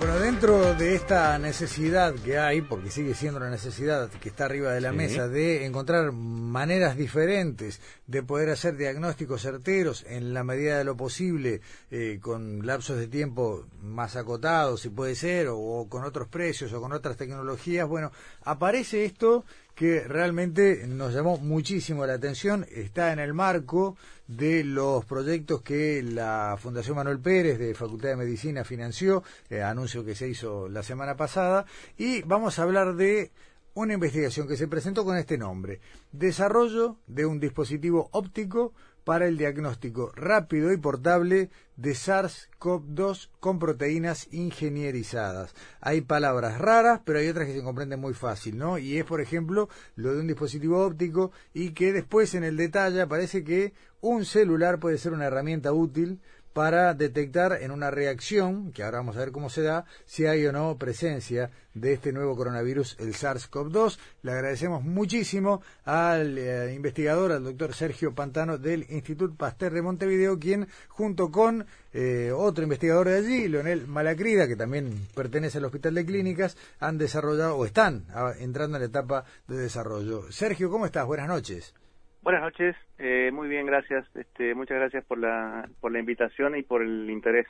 Bueno, dentro de esta necesidad que hay, porque sigue siendo una necesidad que está arriba de la mesa, de encontrar maneras diferentes de poder hacer diagnósticos certeros en la medida de lo posible, eh, con lapsos de tiempo más acotados, si puede ser, o con otros precios o con otras tecnologías, bueno, aparece esto que realmente nos llamó muchísimo la atención, está en el marco de los proyectos que la Fundación Manuel Pérez de Facultad de Medicina financió, eh, anuncio que se hizo la semana pasada, y vamos a hablar de una investigación que se presentó con este nombre, Desarrollo de un dispositivo óptico para el diagnóstico rápido y portable de SARS-CoV-2 con proteínas ingenierizadas. Hay palabras raras, pero hay otras que se comprenden muy fácil, ¿no? Y es, por ejemplo, lo de un dispositivo óptico y que después en el detalle parece que un celular puede ser una herramienta útil para detectar en una reacción, que ahora vamos a ver cómo se da, si hay o no presencia de este nuevo coronavirus, el SARS-CoV-2. Le agradecemos muchísimo al eh, investigador, al doctor Sergio Pantano del Instituto Pasteur de Montevideo, quien junto con eh, otro investigador de allí, Leonel Malacrida, que también pertenece al Hospital de Clínicas, han desarrollado o están ah, entrando en la etapa de desarrollo. Sergio, ¿cómo estás? Buenas noches. Buenas noches, eh, muy bien, gracias. Este, muchas gracias por la, por la invitación y por el interés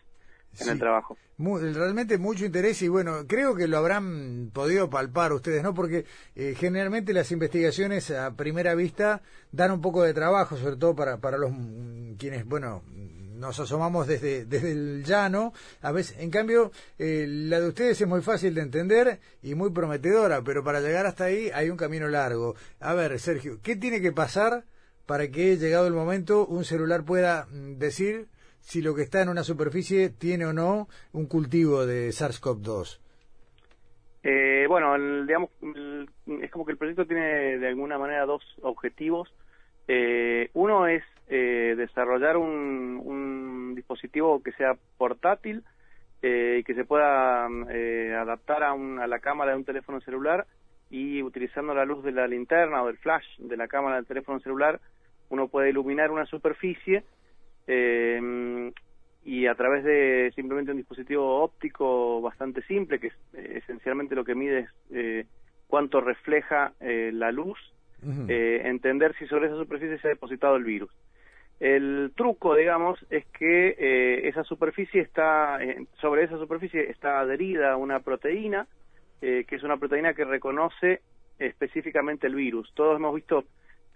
en el trabajo. realmente mucho interés y bueno, creo que lo habrán podido palpar ustedes, ¿no? Porque eh, generalmente las investigaciones a primera vista dan un poco de trabajo, sobre todo para, para los mm, quienes, bueno, nos asomamos desde, desde el llano. A veces, en cambio, eh, la de ustedes es muy fácil de entender y muy prometedora, pero para llegar hasta ahí hay un camino largo. A ver, Sergio, ¿qué tiene que pasar para que, llegado el momento, un celular pueda mm, decir si lo que está en una superficie tiene o no un cultivo de SARS-CoV-2? Eh, bueno, digamos, es como que el proyecto tiene de alguna manera dos objetivos. Eh, uno es eh, desarrollar un, dispositivo que sea portátil eh, y que se pueda eh, adaptar a, a, la cámara de un teléfono celular y utilizando la luz de la linterna o del flash de la cámara del teléfono celular uno puede iluminar una superficie y a través de simplemente un dispositivo óptico bastante simple que esencialmente lo que mide es cuánto refleja la luz entender si sobre esa superficie se ha depositado el virus. El truco, digamos, es que eh, esa superficie está, eh, sobre esa superficie está adherida una proteína, eh, que es una proteína que reconoce específicamente el virus. Todos hemos visto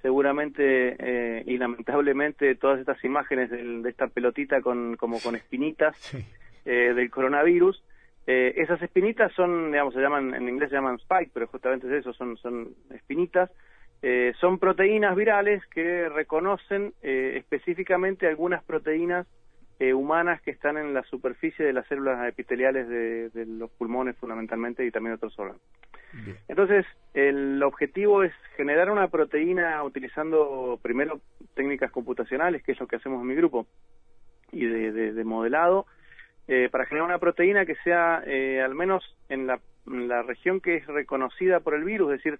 seguramente y lamentablemente todas estas imágenes de, esta pelotita con como con espinitas del coronavirus. esas espinitas son, digamos, se llaman en inglés se llaman spike, pero justamente es eso, son son espinitas eh, son proteínas virales que reconocen eh, específicamente algunas proteínas eh, humanas que están en la superficie de las células epiteliales de, los pulmones fundamentalmente y también otros órganos. Entonces, el objetivo es generar una proteína utilizando primero técnicas computacionales, que es lo que hacemos en mi grupo, y de, modelado, para generar una proteína que sea al menos en la, en la región que es reconocida por el virus, es decir,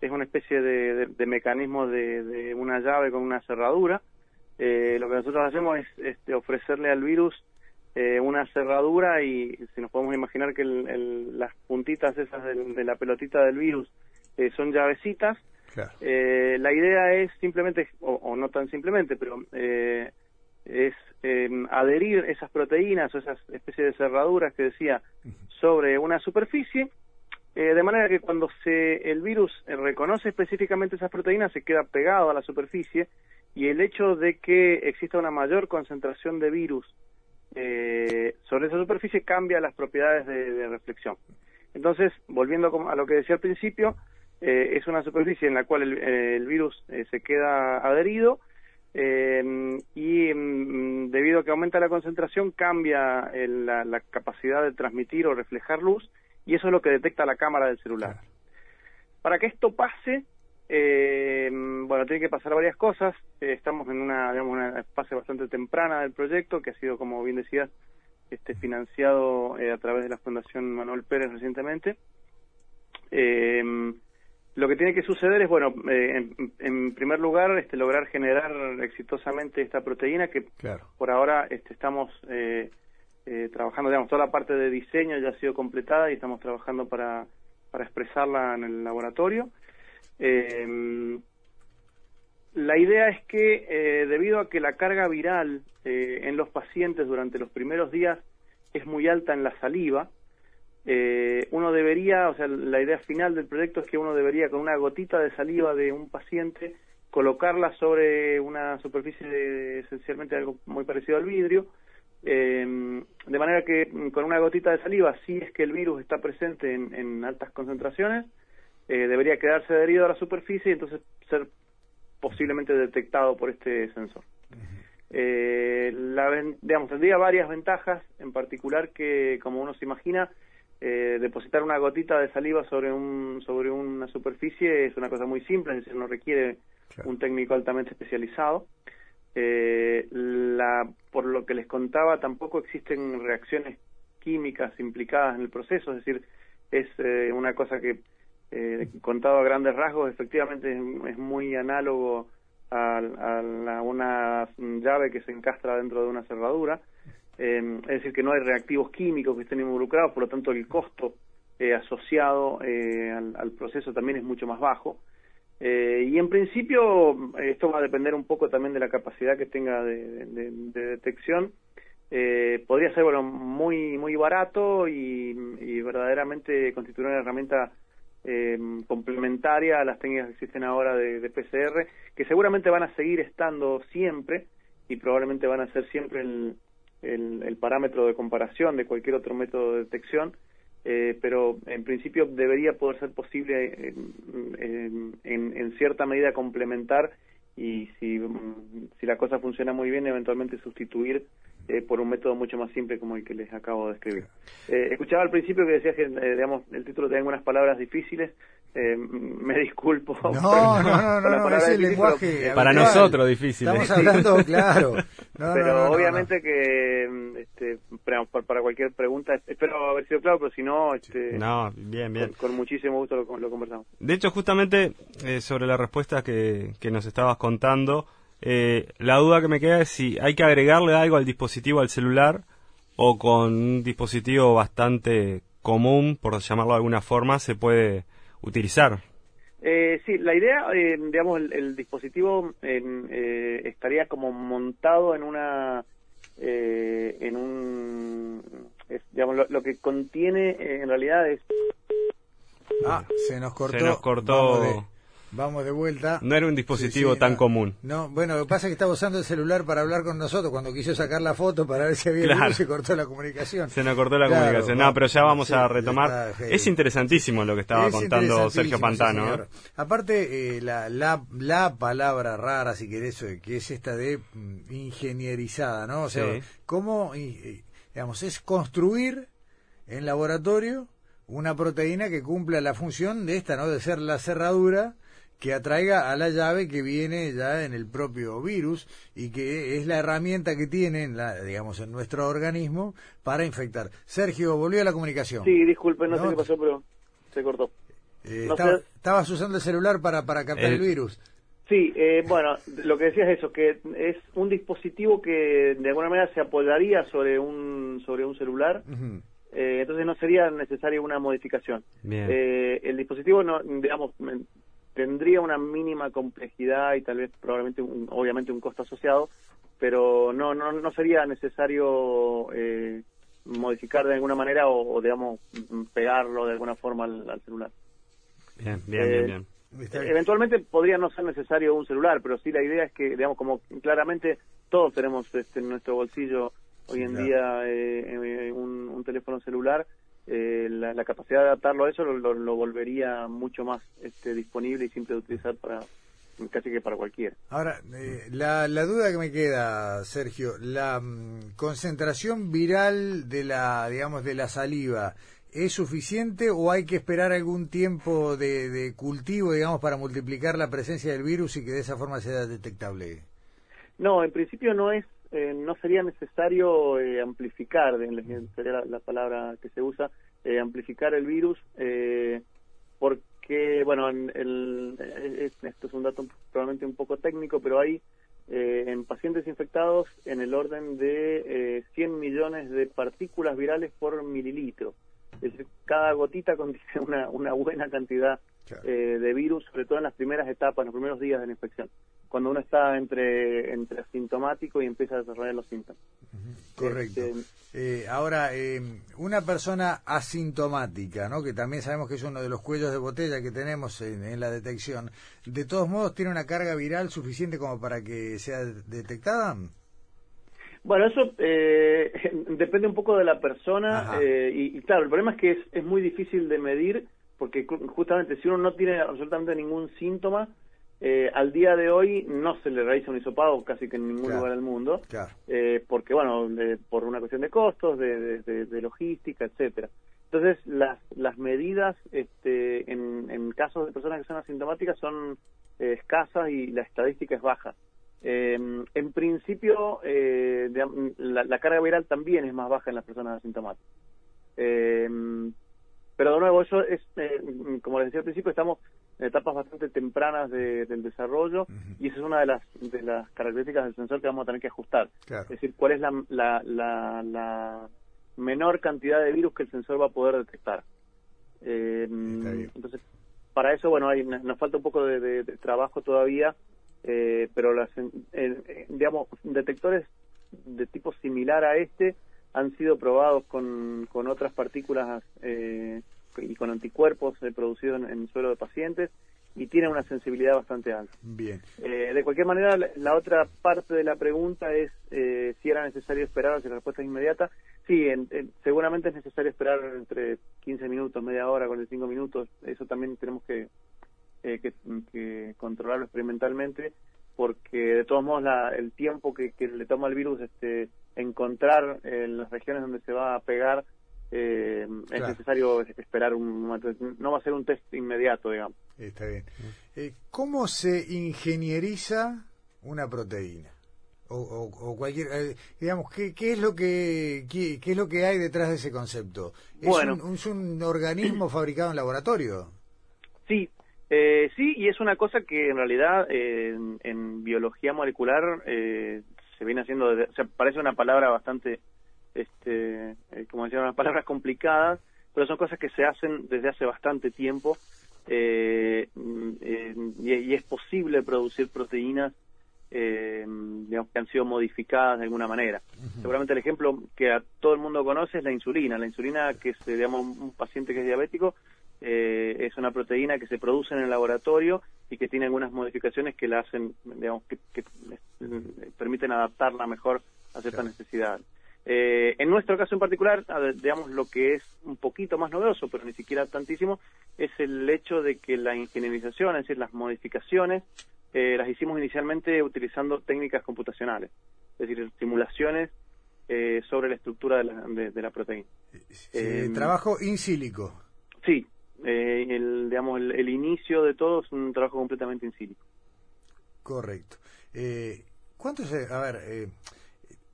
es una especie de, mecanismo de, una llave con una cerradura. Eh, lo que nosotros hacemos es este, ofrecerle al virus eh, una cerradura y si nos podemos imaginar que las puntitas esas de, la pelotita del virus eh, son llavecitas, la idea es simplemente, o, no tan simplemente, pero es adherir esas proteínas o esas especies de cerraduras que decía sobre una superficie eh, de manera que cuando se, el virus eh, reconoce específicamente esas proteínas se queda pegado a la superficie y el hecho de que exista una mayor concentración de virus eh, sobre esa superficie cambia las propiedades de, reflexión. Entonces, volviendo a lo que decía al principio, es una superficie en la cual el, virus se queda adherido Eh, y mm, debido a que aumenta la concentración, cambia la, capacidad de transmitir o reflejar luz, y eso es lo que detecta la cámara del celular. Para que esto pase, eh, bueno, tiene que pasar varias cosas. Eh, estamos en una, digamos, una fase bastante temprana del proyecto, que ha sido, como bien decías, este, financiado eh, a través de la Fundación Manuel Pérez recientemente. Eh, lo que tiene que suceder es, bueno, eh, en, primer lugar, este, lograr generar exitosamente esta proteína que por ahora este, estamos eh, eh, trabajando, digamos, toda la parte de diseño ya ha sido completada y estamos trabajando para, para expresarla en el laboratorio. la idea es que debido a que la carga viral en los pacientes durante los primeros días es muy alta en la saliva, eh, uno debería, o sea, la idea final del proyecto es que uno debería con una gotita de saliva de un paciente colocarla sobre una superficie de, esencialmente algo muy parecido al vidrio, eh, de manera que con una gotita de saliva, si es que el virus está presente en, altas concentraciones, eh, debería quedarse adherido a la superficie y entonces ser posiblemente detectado por este sensor. la, digamos, tendría varias ventajas, en particular que, como uno se imagina, eh, depositar una gotita de saliva sobre un sobre una superficie es una cosa muy simple, es decir, no requiere un técnico altamente especializado. Eh, la, por lo que les contaba, tampoco existen reacciones químicas implicadas en el proceso, es decir, es eh, una cosa que, eh, contado a grandes rasgos, efectivamente es, muy análogo a, a una llave que se encastra dentro de una cerradura. Eh, es decir, que no hay reactivos químicos que estén involucrados, por lo tanto el costo eh, asociado eh, al, proceso también es mucho más bajo. Y en principio esto va a depender un poco también de la capacidad que tenga de, detección. podría ser bueno muy muy barato y, verdaderamente constituir una herramienta complementaria a las técnicas que existen ahora de, de PCR, que seguramente van a seguir estando siempre y probablemente van a ser siempre el, el, parámetro de comparación de cualquier otro método de detección, eh, pero en principio debería poder ser posible en, en, cierta medida complementar y si, si la cosa funciona muy bien, eventualmente sustituir eh, por un método mucho más simple como el que les acabo de describir. Eh, escuchaba al principio que decías que digamos, el título tenía algunas palabras difíciles, eh, me disculpo. No, no, no, no, no, es el lenguaje. para nosotros difícil. Estamos hablando, claro. pero obviamente que este, para, cualquier pregunta, espero haber sido claro, pero si no, este, no bien, bien. Con, muchísimo gusto lo, conversamos. De hecho, justamente eh, sobre la respuesta que, que nos estabas contando, eh, la duda que me queda es si hay que agregarle algo al dispositivo, al celular, o con un dispositivo bastante común, por llamarlo de alguna forma, se puede utilizar. Eh, sí, la idea, eh, digamos, el, dispositivo eh, estaría como montado en una, eh, en un, digamos, lo, que contiene en realidad es. Ah, se nos cortó. Se nos cortó. Vamos de vuelta. No era un dispositivo tan común. No, bueno, lo que pasa es que estaba usando el celular para hablar con nosotros. Cuando quiso sacar la foto para ver si había claro. se cortó la comunicación. Se nos cortó la comunicación. No, pero ya vamos a retomar. es interesantísimo lo que estaba contando Sergio Pantano. ¿eh? Aparte, eh, la, la, la, palabra rara, si querés, eh, que es esta de mm, ingenierizada, ¿no? O sea, cómo, digamos, es construir en laboratorio una proteína que cumpla la función de esta, ¿no? De ser la cerradura que atraiga a la llave que viene ya en el propio virus y que es la herramienta que tiene, la, digamos, en nuestro organismo para infectar. Sergio, volvió a la comunicación. Sí, disculpe, no, sé qué pasó, pero se cortó. Eh, estabas usando el celular para, para captar el, virus. Sí, eh, bueno, lo que decías es eso, que es un dispositivo que de alguna manera se apoyaría sobre un, sobre un celular. Eh, entonces no sería necesaria una modificación. el dispositivo, no, digamos, tendría una mínima complejidad y tal vez probablemente un, obviamente un costo asociado pero no no no sería necesario eh, modificar de alguna manera o, digamos pegarlo de alguna forma al, celular. Bien bien bien, bien. Eh, eventualmente podría no ser necesario un celular pero sí la idea es que digamos como claramente todos tenemos este, en nuestro bolsillo hoy en día eh, un, un teléfono celular eh, la, capacidad de adaptarlo a eso lo, volvería mucho más este, disponible y simple de utilizar para, casi que para cualquiera. Ahora, eh, la, la, duda que me queda, Sergio, la mm, concentración viral de la, digamos, de la saliva, ¿es suficiente o hay que esperar algún tiempo de, de cultivo, digamos, para multiplicar la presencia del virus y que de esa forma sea detectable? No, en principio no es eh, no sería necesario eh, amplificar, sería la, palabra que se usa, eh, amplificar el virus, porque, bueno, el, esto es un dato probablemente un poco técnico, pero hay en pacientes infectados en el orden de 100 millones de partículas virales por mililitro. Es decir, cada gotita contiene una, una buena cantidad de virus, sobre todo en las primeras etapas, en los primeros días de la infección cuando uno está entre, entre asintomático y empieza a desarrollar los síntomas. Correcto. Este, eh, ahora, eh, una persona asintomática, ¿no? que también sabemos que es uno de los cuellos de botella que tenemos en, la detección, ¿de todos modos tiene una carga viral suficiente como para que sea detectada? Bueno, eso eh, depende un poco de la persona y, y, claro, el problema es que es, es muy difícil de medir porque justamente si uno no tiene absolutamente ningún síntoma, eh, al día de hoy no se le realiza un hisopado casi que en ningún lugar del mundo, eh, porque bueno, por una cuestión de costos, de, logística, etcétera. Entonces las las medidas este, en, en casos de personas que son asintomáticas son eh, escasas y la estadística es baja. En principio la, la, carga viral también es más baja en las personas asintomáticas. pero de nuevo, eso es, como les decía al principio, estamos en etapas bastante tempranas del desarrollo y esa es una de las, de las características del sensor que vamos a tener que ajustar. Es decir, cuál es la, la, la, menor cantidad de virus que el sensor va a poder detectar. Eh, entonces, para eso, bueno, hay, nos falta un poco de, trabajo todavía, eh, pero las, eh, digamos, detectores de tipo similar a este han sido probados con, con otras partículas eh, y con anticuerpos eh, producidos en, el suelo de pacientes y tiene una sensibilidad bastante alta. Bien. Eh, de cualquier manera, la, otra parte de la pregunta es eh, si era necesario esperar, si la respuesta es inmediata. Sí, seguramente es necesario esperar entre 15 minutos, media hora, 45 minutos. Eso también tenemos que, que, controlarlo experimentalmente porque de todos modos el tiempo que, que, le toma el virus este, encontrar en las regiones donde se va a pegar eh, es necesario esperar un no va a ser un test inmediato, digamos. Está bien. Eh, ¿Cómo se ingenieriza una proteína? O, o, cualquier, eh, digamos, ¿qué, ¿qué, es lo que qué, es lo que hay detrás de ese concepto? ¿Es, bueno, un, ¿Es un organismo fabricado en laboratorio? Sí, eh, sí, y es una cosa que en realidad en, en, biología molecular se viene haciendo, o sea, parece una palabra bastante este, eh, como decía, unas palabras complicadas, pero son cosas que se hacen desde hace bastante tiempo eh, eh, y, es posible producir proteínas digamos, que han sido modificadas de alguna manera. Seguramente el ejemplo que a todo el mundo conoce es la insulina. La insulina que es, digamos, un paciente que es diabético es una proteína que se produce en el laboratorio y que tiene algunas modificaciones que la hacen, digamos, que, permiten adaptarla mejor a ciertas necesidades. Eh, en nuestro caso en particular, digamos, lo que es un poquito más novedoso, pero ni siquiera tantísimo, es el hecho de que la ingenierización, es decir, las modificaciones, eh, las hicimos inicialmente utilizando técnicas computacionales, es decir, simulaciones eh, sobre la estructura de la, de, la proteína. trabajo in silico. Sí, el, digamos, el, inicio de todo es un trabajo completamente in silico. Correcto. ¿Cuánto se, a ver,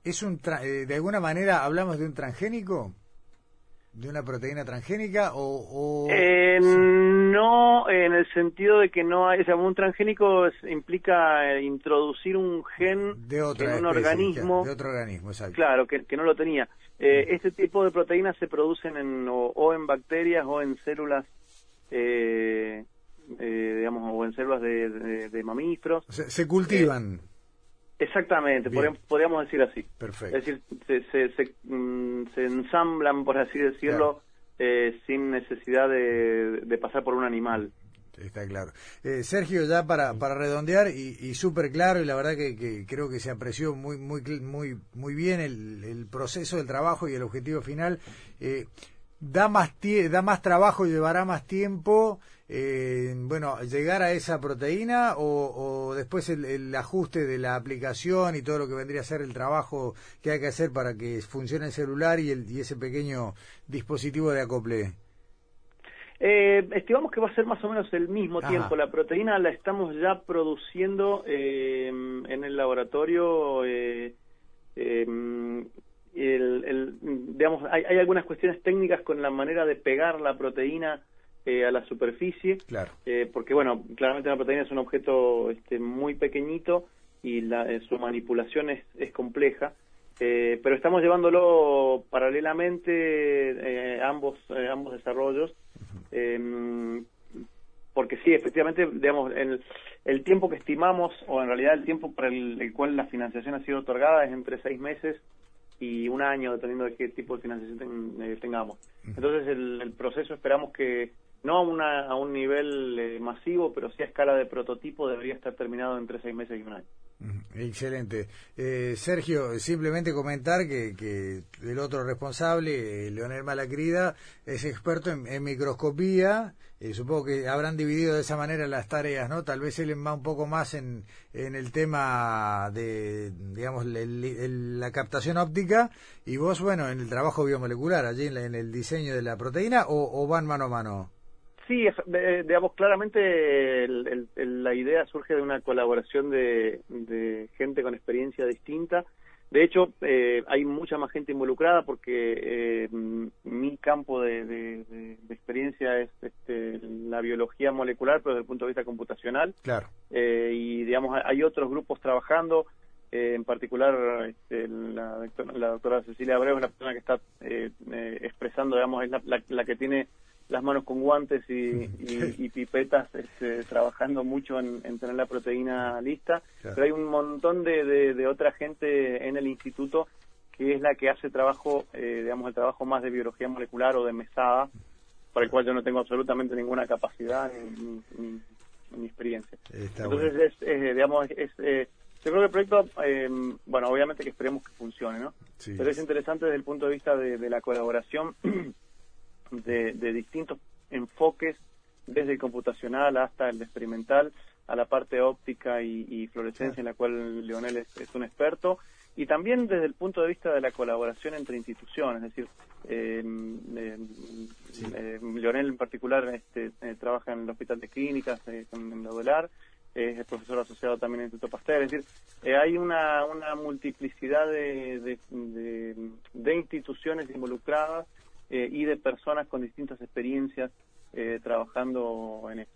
es un eh, de alguna manera hablamos de un transgénico de una proteína transgénica o, eh, no en el sentido de que no hay o sea, un transgénico implica eh, introducir un gen de en un organismo. de otro organismo exacto. Claro que, no lo tenía este tipo de proteínas se producen en o, en bacterias o en células digamos o en células de, mamíferos se cultivan Exactamente, podríamos, decir así. Perfecto. Es decir, se, se, mm, ensamblan, por así decirlo, eh, sin necesidad de, pasar por un animal. Está claro. Eh, Sergio, ya para, para redondear y, y súper claro, y la verdad que, creo que se apreció muy muy muy muy bien el, el proceso del trabajo y el objetivo final. Eh, da más da más trabajo, llevará más tiempo eh, bueno, llegar a esa proteína o, después el, ajuste de la aplicación y todo lo que vendría a ser el trabajo que hay que hacer para que funcione el celular y, el, y ese pequeño dispositivo de acople? Eh, estimamos que va a ser más o menos el mismo tiempo. La proteína la estamos ya produciendo eh, en el laboratorio. Eh, eh el, digamos, hay, hay, algunas cuestiones técnicas con la manera de pegar la proteína eh, a la superficie, claro. eh, porque bueno, claramente la proteína es un objeto este, muy pequeñito y la, eh, su manipulación es, es compleja, eh, pero estamos llevándolo paralelamente ambos ambos desarrollos, em, porque sí, efectivamente, digamos, el, el tiempo que estimamos o en realidad el tiempo para el, el cual la financiación ha sido otorgada es entre seis meses y un año, dependiendo de qué tipo de financiación tengamos. Entonces, el, el, proceso esperamos que no a, una, a un nivel eh, masivo, pero sí a escala de prototipo, debería estar terminado entre seis meses y un año. Excelente. Eh, Sergio, simplemente comentar que, que el otro responsable, eh, Leonel Malacrida, es experto en, microscopía. supongo que habrán dividido de esa manera las tareas, ¿no? Tal vez él va un poco más en, en el tema de, digamos, la captación óptica y vos, bueno, en el trabajo biomolecular, allí en, el diseño de la proteína, o van mano a mano. Sí, digamos, claramente la idea surge de una colaboración de, gente con experiencia distinta. De hecho, eh, hay mucha más gente involucrada porque eh, mi campo de, experiencia es este, la biología molecular, pero desde el punto de vista computacional. Claro. Eh, y, digamos, hay otros grupos trabajando. en particular, este, la, doctora Cecilia Abreu es la persona que está expresando, digamos, es la que tiene las manos con guantes y, pipetas este, trabajando mucho en, tener la proteína lista, pero hay un montón de, de, otra gente en el instituto que es la que hace trabajo, eh, digamos, el trabajo más de biología molecular o de mesada, para el cual yo no tengo absolutamente ninguna capacidad ni, ni, experiencia. Entonces, es, digamos, es, eh, yo creo que el proyecto, eh, bueno, obviamente que esperemos que funcione, ¿no? Pero es interesante desde el punto de vista de la colaboración de, distintos enfoques, desde el computacional hasta el experimental, a la parte óptica y, fluorescencia, en la cual Leonel es, un experto, y también desde el punto de vista de la colaboración entre instituciones, es decir, eh, eh, Leonel en particular este, eh, trabaja en el Hospital de Clínicas, en la es profesor asociado también en el Instituto Pasteur, es decir, hay una, una multiplicidad de, de instituciones involucradas eh, y de personas con distintas experiencias eh, trabajando en esto.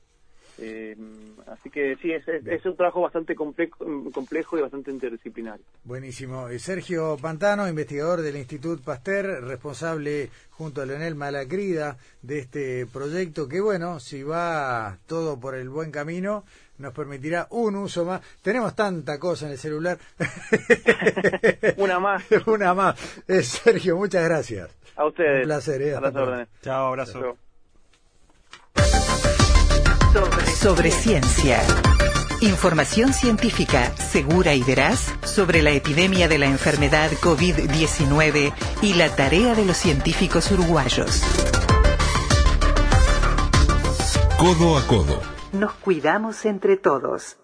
Eh, así que sí, es, es, un trabajo bastante complejo, complejo y bastante interdisciplinario. Buenísimo. Sergio Pantano, investigador del Instituto Pasteur, responsable junto a Leonel Malacrida de este proyecto que, bueno, si va todo por el buen camino, nos permitirá un uso más. Tenemos tanta cosa en el celular. Una más. Una más. Sergio, muchas gracias. A ustedes. Un placer, ¿eh? Chao, abrazo. Sobre, ciencia. Información científica segura y veraz sobre la epidemia de la enfermedad COVID-19 y la tarea de los científicos uruguayos. Codo a codo. Nos cuidamos entre todos.